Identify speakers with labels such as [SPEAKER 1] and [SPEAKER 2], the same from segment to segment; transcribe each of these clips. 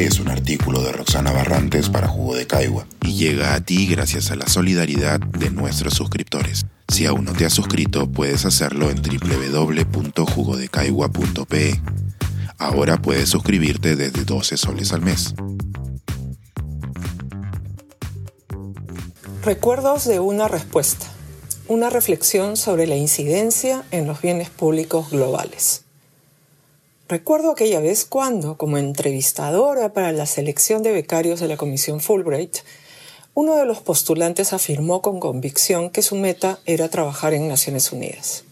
[SPEAKER 1] Es un artículo de Roxana Barrantes para Jugo de Caigua y llega a ti gracias a la solidaridad de nuestros suscriptores. Si aún no te has suscrito, puedes hacerlo en www.jugodecaigua.pe. Ahora puedes suscribirte desde 12 soles al mes.
[SPEAKER 2] Recuerdos de una respuesta. Una reflexión sobre la incidencia en los bienes públicos globales. Recuerdo aquella vez cuando, como entrevistadora para la selección de becarios de la Comisión Fulbright, uno de los postulantes afirmó con convicción que su meta era trabajar en Naciones Unidas.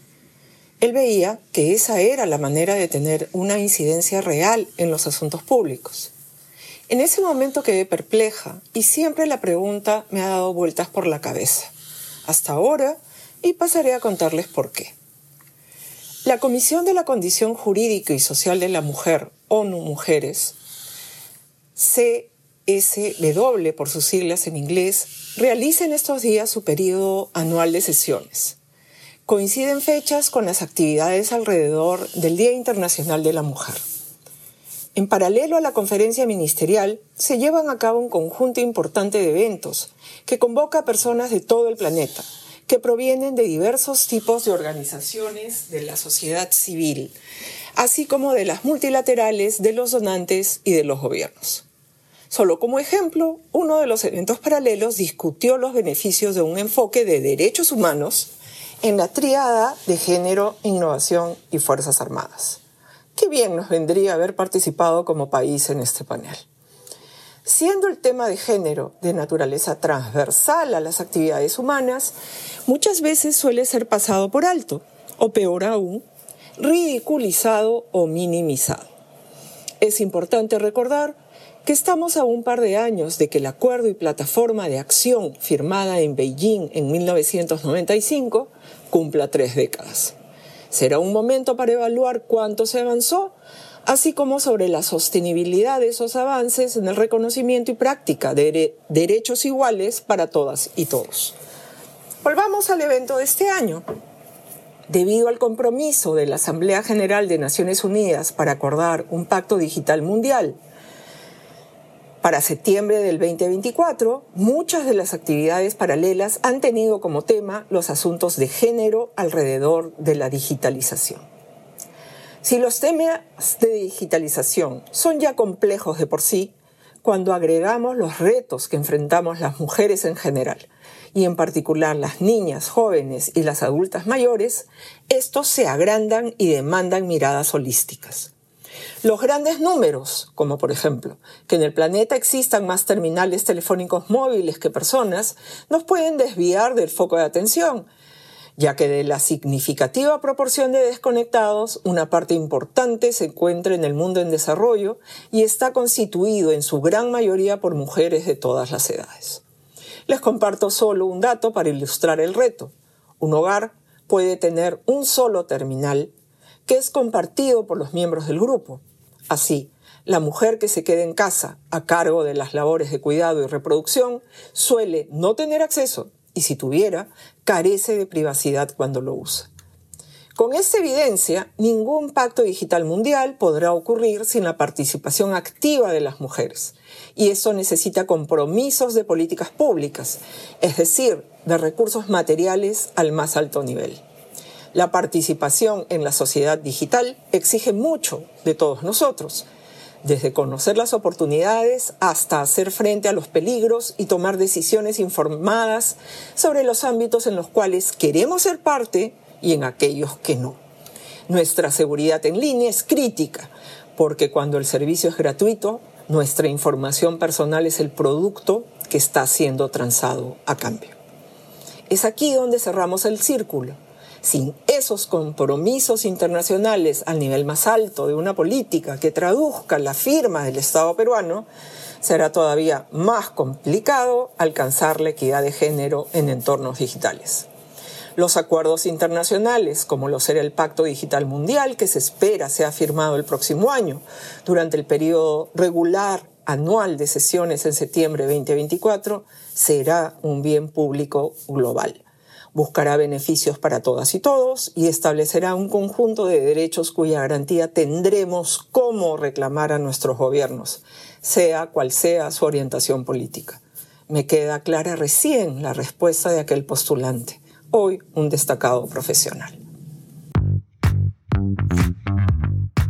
[SPEAKER 2] Él veía que esa era la manera de tener una incidencia real en los asuntos públicos. En ese momento quedé perpleja y siempre la pregunta me ha dado vueltas por la cabeza. Hasta ahora, y pasaré a contarles por qué. La Comisión de la Condición Jurídica y Social de la Mujer, ONU Mujeres, CSW por sus siglas en inglés, realiza en estos días su periodo anual de sesiones. Coinciden fechas con las actividades alrededor del Día Internacional de la Mujer. En paralelo a la conferencia ministerial, se llevan a cabo un conjunto importante de eventos que convoca a personas de todo el planeta, que provienen de diversos tipos de organizaciones de la sociedad civil, así como de las multilaterales, de los donantes y de los gobiernos. Solo como ejemplo, uno de los eventos paralelos discutió los beneficios de un enfoque de derechos humanos en la triada de género, innovación y Fuerzas Armadas. Qué bien nos vendría haber participado como país en este panel. Siendo el tema de género de naturaleza transversal a las actividades humanas, muchas veces suele ser pasado por alto, o peor aún, ridiculizado o minimizado. Es importante recordar que estamos a un par de años de que el acuerdo y plataforma de acción firmada en Beijing en 1995 cumpla tres décadas. Será un momento para evaluar cuánto se avanzó, así como sobre la sostenibilidad de esos avances en el reconocimiento y práctica de derechos iguales para todas y todos. Volvamos al evento de este año. Debido al compromiso de la Asamblea General de Naciones Unidas para acordar un pacto digital mundial para septiembre del 2024, muchas de las actividades paralelas han tenido como tema los asuntos de género alrededor de la digitalización. Si los temas de digitalización son ya complejos de por sí, cuando agregamos los retos que enfrentamos las mujeres en general, y en particular las niñas, jóvenes y las adultas mayores, estos se agrandan y demandan miradas holísticas. Los grandes números, como por ejemplo que en el planeta existan más terminales telefónicos móviles que personas, nos pueden desviar del foco de atención, ya que de la significativa proporción de desconectados, una parte importante se encuentra en el mundo en desarrollo y está constituido en su gran mayoría por mujeres de todas las edades. Les comparto solo un dato para ilustrar el reto. Un hogar puede tener un solo terminal que es compartido por los miembros del grupo. Así, la mujer que se queda en casa a cargo de las labores de cuidado y reproducción suele no tener acceso y si tuviera, carece de privacidad cuando lo usa. Con esta evidencia, ningún pacto digital mundial podrá ocurrir sin la participación activa de las mujeres. Y eso necesita compromisos de políticas públicas, es decir, de recursos materiales al más alto nivel. La participación en la sociedad digital exige mucho de todos nosotros, desde conocer las oportunidades hasta hacer frente a los peligros y tomar decisiones informadas sobre los ámbitos en los cuales queremos ser parte y en aquellos que no. Nuestra seguridad en línea es crítica, porque cuando el servicio es gratuito, nuestra información personal es el producto que está siendo transado a cambio. Es aquí donde cerramos el círculo sin esos compromisos internacionales al nivel más alto de una política que traduzca la firma del Estado peruano, será todavía más complicado alcanzar la equidad de género en entornos digitales. Los acuerdos internacionales, como lo será el Pacto Digital Mundial, que se espera sea firmado el próximo año, durante el periodo regular anual de sesiones en septiembre de 2024, será un bien público global buscará beneficios para todas y todos y establecerá un conjunto de derechos cuya garantía tendremos cómo reclamar a nuestros gobiernos, sea cual sea su orientación política. Me queda clara recién la respuesta de aquel postulante, hoy un destacado profesional.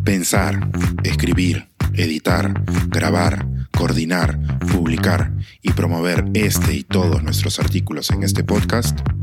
[SPEAKER 1] Pensar, escribir, editar, grabar, coordinar, publicar y promover este y todos nuestros artículos en este podcast